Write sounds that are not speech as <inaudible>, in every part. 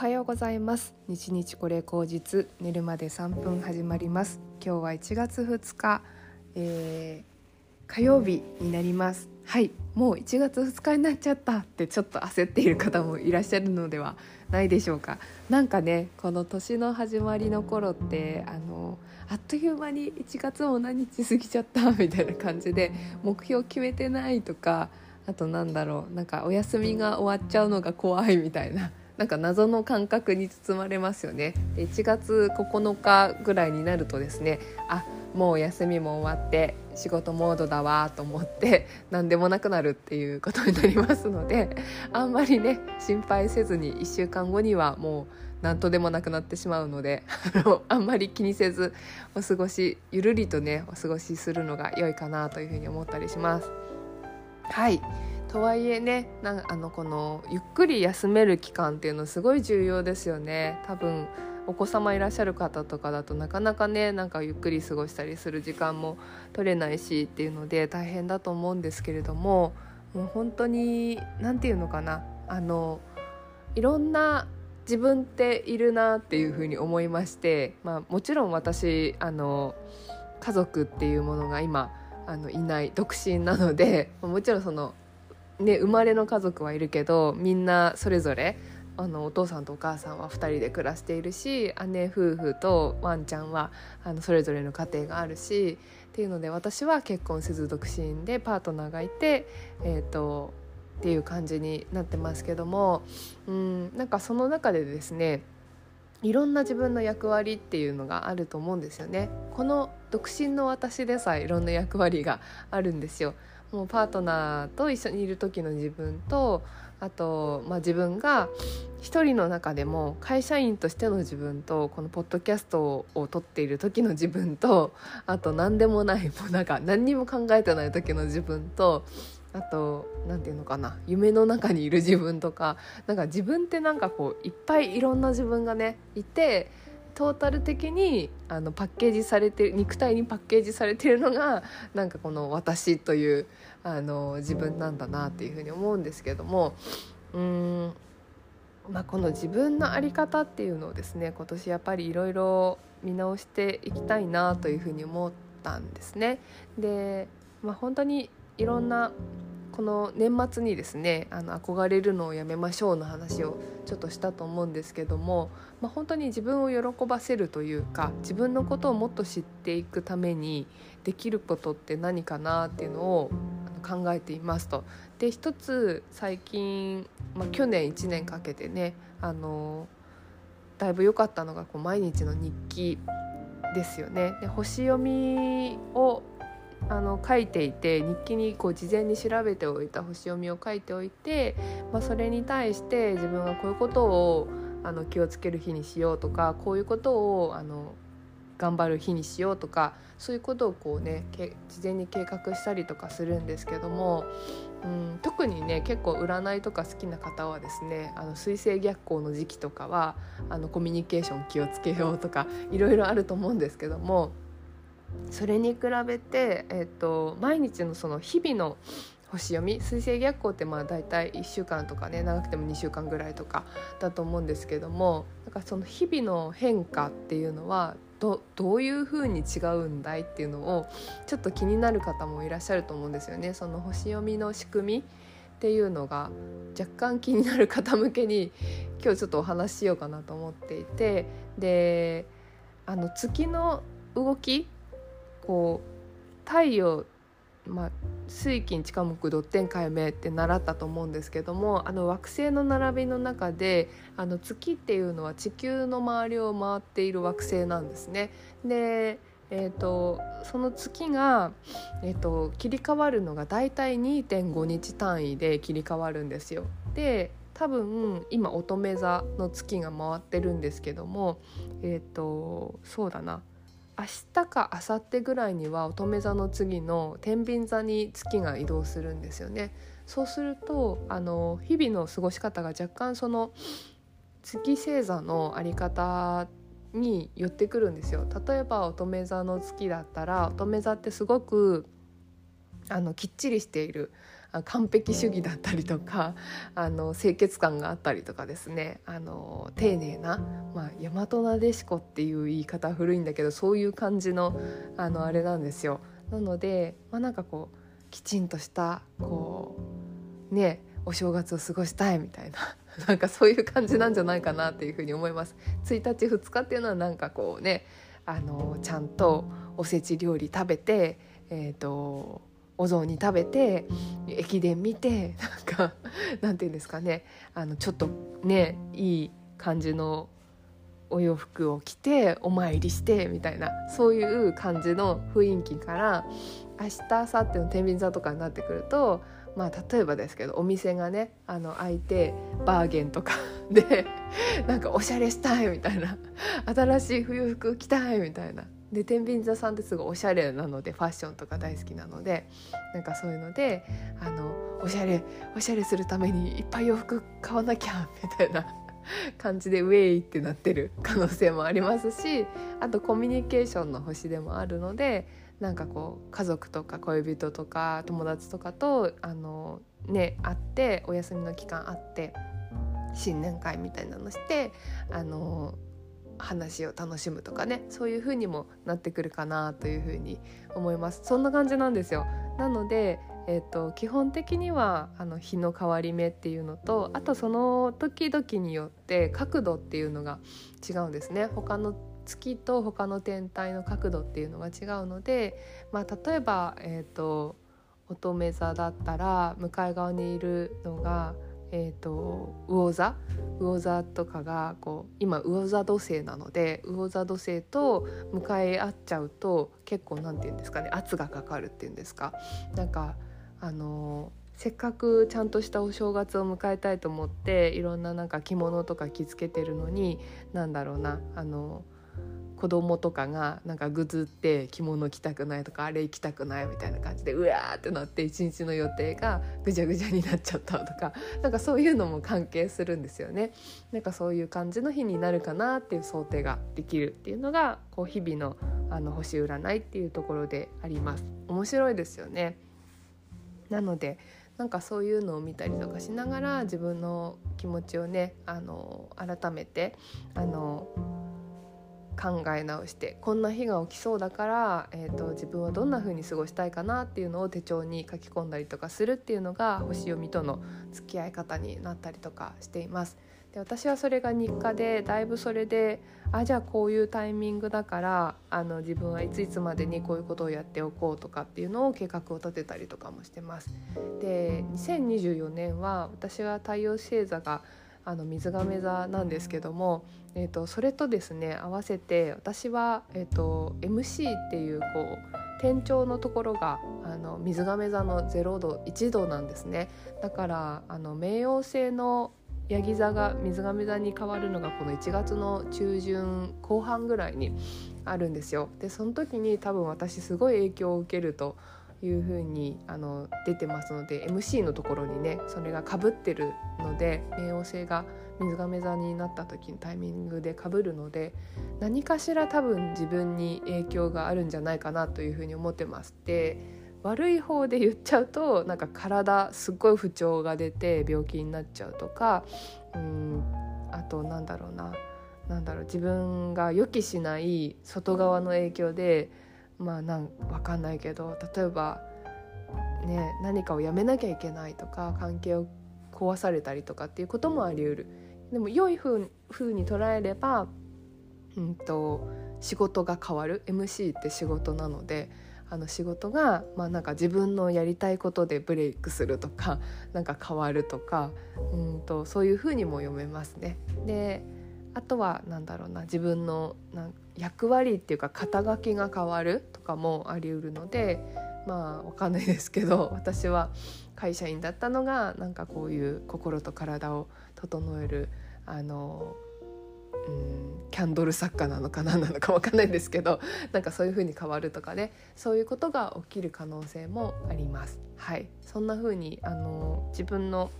はようございます。日日これ口実寝るまで3分始まります。今日は1月2日、えー、火曜日になります。はいもう1月2日になっちゃったってちょっと焦っている方もいらっしゃるのではないでしょうか。なんかねこの年の始まりの頃ってあのあっという間に1月も何日過ぎちゃった <laughs> みたいな感じで目標決めてないとかあとなんだろうなんかお休みが終わっちゃうのが怖いみたいななんか謎の感覚に包まれますよねで1月9日ぐらいになるとですねあもう休みも終わって仕事モードだわと思って <laughs> 何でもなくなるっていうことになりますので <laughs> あんまりね心配せずに1週間後にはもう何とでもなくなってしまうので <laughs> あのあんまり気にせずお過ごしゆるりとねお過ごしするのが良いかなというふうに思ったりします。はいとはいえねなあのこのゆっくり休める期間っていうのすごい重要ですよね。多分お子様いらっしゃる方とかだとなかなかねなんかゆっくり過ごしたりする時間も取れないしっていうので大変だと思うんですけれどももう本当に何て言うのかな。あのいろんな自分っているなっていうふうに思いまして、まあ、もちろん私あの家族っていうものが今あのいない独身なのでもちろんそのね、生まれの家族はいるけどみんなそれぞれあのお父さんとお母さんは2人で暮らしているし姉夫婦とワンちゃんはあのそれぞれの家庭があるしっていうので私は結婚せず独身でパートナーがいて、えーと、っていう感じになってますけどもうんなんかその中でですねいろんな自分の役割っていうのがあると思うんですよね。この独身の私でさえいろんな役割があるんですよ。もうパートナーと一緒にいる時の自分とあと、まあ、自分が一人の中でも会社員としての自分とこのポッドキャストを撮っている時の自分とあと何でもないもうなんか何にも考えてない時の自分とあと何て言うのかな夢の中にいる自分とかなんか自分ってなんかこういっぱいいろんな自分がねいてトータル的にあのパッケージされて肉体にパッケージされてるのがなんかこの私というあの自分なんだなっていうふうに思うんですけどもうん、まあ、この自分の在り方っていうのをですね今年やっぱりいろいろ見直していきたいなというふうに思ったんですね。で、まあ、本当にいろんなこの年末にですねあの憧れるのをやめましょうの話をちょっとしたと思うんですけども、まあ、本当に自分を喜ばせるというか自分のことをもっと知っていくためにできることって何かなっていうのを考えていますと。で一つ最近、まあ、去年1年かけてねあのだいぶ良かったのがこう毎日の日記ですよね。で星読みをあの書いていて日記にこう事前に調べておいた星読みを書いておいて、まあ、それに対して自分はこういうことをあの気をつける日にしようとかこういうことをあの頑張る日にしようとかそういうことをこうね事前に計画したりとかするんですけども、うん、特にね結構占いとか好きな方はですねあの水星逆行の時期とかはあのコミュニケーション気をつけようとかいろいろあると思うんですけどもそれに比べて、えーと、毎日のその日々の星読み水星逆行ってまあ大体1週間とかね長くても2週間ぐらいとかだと思うんですけどもなんかその日々の変化っていうのはどどういう風に違うんだいっていうのをちょっと気になる方もいらっしゃると思うんですよね。その星読みの仕組みっていうのが若干気になる方向けに今日ちょっとお話ししようかなと思っていてであの月の動きこう太陽まあ、水金地下木土天海明って習ったと思うんですけどもあの惑星の並びの中であの月っていうのは地球の周りを回っている惑星なんですね。でえーと、その月が、えーと、切り替わるのがだいたい2.5日単位で切り替わるんですよ。で多分今乙女座の月が回ってるんですけどもえっ、ー、とそうだな明日か明後日ぐらいには乙女座の次の天秤座に月が移動するんですよね。そうするとあの日々の過ごし方が若干その月星座のあり方に寄ってくるんですよ。例えば乙女座の月だったら乙女座ってすごくあのきっちりしている完璧主義だったりとかあの清潔感があったりとかですねあの丁寧な、まあ、大和なでしこっていう言い方は古いんだけどそういう感じのあのあれなんですよ。なので、まあ、なんかこうきちんとしたこうねお正月を過ごしたいみたいな <laughs> なんかそういう感じなんじゃないかなっていうふうに思います。1日2日っていうのはなんかこうねあのちゃんとおせち料理食べて、えーと、お雑煮食べて駅伝見てなんかなんていうんですかね。あのちょっとねいい感じのお洋服を着てお参りしてみたいなそういう感じの雰囲気から明日明後日の天秤座とかになってくるとまあ例えばですけどお店がねあの開いてバーゲンとかでなんかおしゃれしたいみたいな新しい冬服着たいみたいなで天秤座さんってすごいおしゃれなのでファッションとか大好きなのでなんかそういうのであのおしゃれおしゃれするためにいっぱい洋服買わなきゃみたいな感じでウェイってなってる可能性もありますしあとコミュニケーションの星でもあるのでなんかこう家族とか恋人とか友達とかとあのね会ってお休みの期間あって新年会みたいなのしてあの話を楽しむとかねそういう風にもなってくるかなという風に思います。そんな感じなんですよ。なのでえーと、基本的にはあの日の変わり目っていうのとあとその時々によって角度っていうのが違うんですね。他の月と他の天体の角度っていうのが違うので、まあ、例えば、えーと、乙女座だったら向かい側にいるのが、えーと、魚座？魚座とかがこう今魚座土星なので魚座土星と向かい合っちゃうと結構何て言うんですかね圧がかかるっていうんですか。なんかあのせっかくちゃんとしたお正月を迎えたいと思っていろんななんか着物とか着付けてるのに何だろうなあの子供とかがなんかぐずって着物着たくないとかあれ着たくないみたいな感じでうわーってなって一日の予定がぐちゃぐちゃになっちゃったとか <laughs> なんかそういうのも関係するんですよね。なんかそういう感じの日になるかなっていう想定ができるっていうのがこう日々のあの星占いっていうところであります。面白いですよね。なのでなんかそういうのを見たりとかしながら自分の気持ちをねあの改めてあの考え直してこんな日が起きそうだから、えーと、自分はどんな風に過ごしたいかなっていうのを手帳に書き込んだりとかするっていうのが星読みとの付き合い方になったりとかしています。で私はそれが日課でだいぶそれであじゃあこういうタイミングだからあの自分はいついつまでにこういうことをやっておこうとかっていうのを計画を立てたりとかもしてます。で2024年は私は太陽星座があの水亀座なんですけども、えーと、それとですね合わせて私は、えーと、MC っていうこう天頂のところがあの水亀座の0度1度なんですねだからあの冥王星のヤギ座が水亀座に変わるのがこの1月の中旬後半ぐらいにあるんですよ。でその時に多分私すごい影響を受けるというふうにあの出てますので MC のところにねそれがかぶってるので冥王星が水亀座になった時のタイミングでかぶるので何かしら多分自分に影響があるんじゃないかなというふうに思ってます。で悪い方で言っちゃうとなんか体すっごい不調が出て病気になっちゃうとかうんあとなんだろうななんだろう自分が予期しない外側の影響でまあなん分かんないけど例えば、ね、何かをやめなきゃいけないとか関係を壊されたりとかっていうこともありうる。でも良い風に捉えれば、うんと仕事が変わる MC って仕事なのであの仕事が、まあ、なんか自分のやりたいことでブレイクするとか <laughs> なんか変わるとかうんとそういうふうにも読めますね。であとは何だろうな自分のな役割っていうか肩書きが変わるとかもありうるのでまあわかんないですけど私は会社員だったのがなんかこういう心と体を整えるあのうんキャンドル作家なのか何なのか分かんないんですけど <laughs> なんかそういう風に変わるとかねそういうことが起きる可能性もあります。はい、そんな風にあの自分の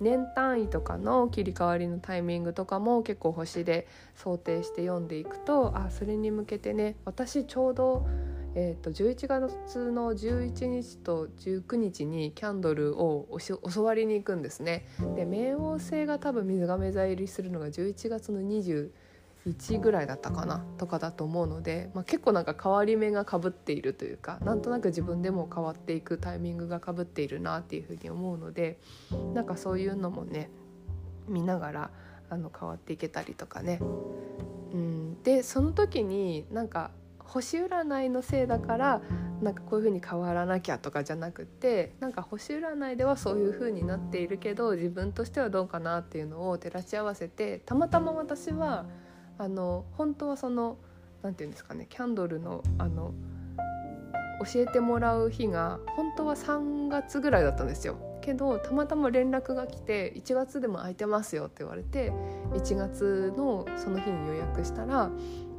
年単位とかの切り替わりのタイミングとかも結構星で想定して読んでいくとあそれに向けてね私ちょうどえーと、11月の11日と19日にキャンドルを教わりに行くんですね。で冥王星が多分水亀座入りするのが11月の21ぐらいだったかなとかだと思うので、まあ、結構なんか変わり目がかぶっているというかなんとなく自分でも変わっていくタイミングがかぶっているなっていうふうに思うのでなんかそういうのもね見ながらあの変わっていけたりとかね。うん、でその時になんか星占いのせいだからなんかこういう風に変わらなきゃとかじゃなくてなんか星占いではそういう風になっているけど自分としてはどうかなっていうのを照らし合わせてたまたま私はあの本当はその何て言うんですかねキャンドルのあの教えてもらう日が本当は3月ぐらいだったんですよ。けどたまたま連絡が来て1月でも空いてますよって言われて1月のその日に予約したら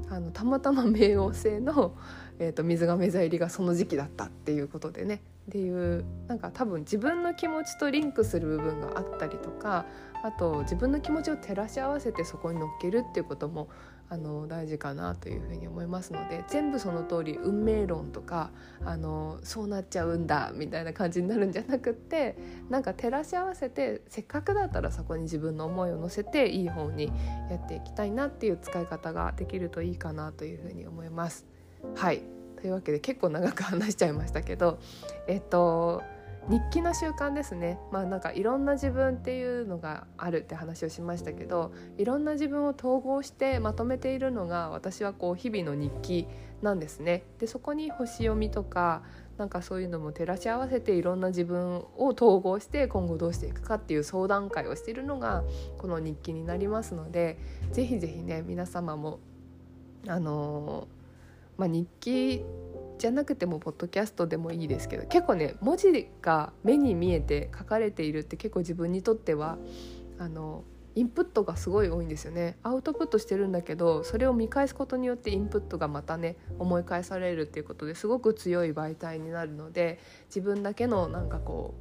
あのたまたま冥王星の、えーと、水亀座入りがその時期だったっていうことでね。っていうなんか多分自分の気持ちとリンクする部分があったりとかあと自分の気持ちを照らし合わせてそこに乗っけるっていうこともあの大事かなというふうに思いますので全部その通り運命論とかあのそうなっちゃうんだみたいな感じになるんじゃなくってなんか照らし合わせてせっかくだったらそこに自分の思いを乗せていい方にやっていきたいなっていう使い方ができるといいかなというふうに思います。はいというわけで結構長く話しちゃいましたけどえっと日記の習慣ですねまあなんかいろんな自分っていうのがあるって話をしましたけどいろんな自分を統合してまとめているのが私はこう日々の日記なんですね。でそこに星読みとかなんかそういうのも照らし合わせていろんな自分を統合して今後どうしていくかっていう相談会をしているのがこの日記になりますのでぜひぜひね皆様もあのー、まあ、日記じゃなくてもポッドキャストでもいいですけど結構ね文字が目に見えて書かれているって結構自分にとってはあのインプットがすごい多いんですよね。アウトプットしてるんだけどそれを見返すことによってインプットがまたね思い返されるっていうことですごく強い媒体になるので自分だけのなんかこ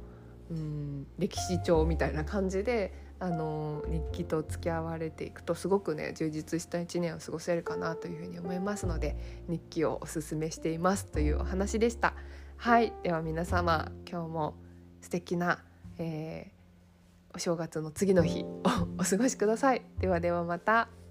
ううん歴史帳みたいな感じであの日記と付き合われていくとすごくね充実した1年を過ごせるかなというふうに思いますので日記をおすすめしていますというお話でした。はいでは皆様今日も素敵な、えー、お正月の次の日をお過ごしください。ではではまた。